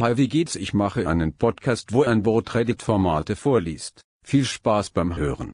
Hi wie geht's ich mache einen Podcast wo ein Boot Reddit Formate vorliest. Viel Spaß beim Hören.